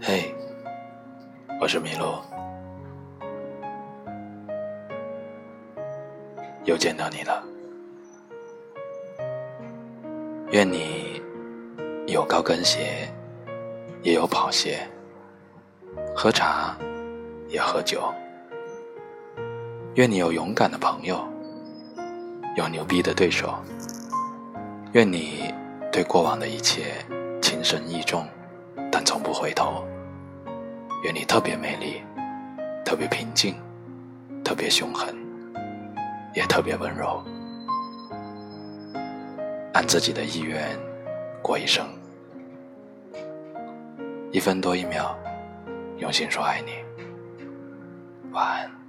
嘿我是麋鹿，又见到你了。愿你有高跟鞋，也有跑鞋；喝茶，也喝酒。愿你有勇敢的朋友，有牛逼的对手。愿你对过往的一切情深意重，从不回头。愿你特别美丽，特别平静，特别凶狠，也特别温柔。按自己的意愿过一生，一分多一秒，用心说爱你。晚安。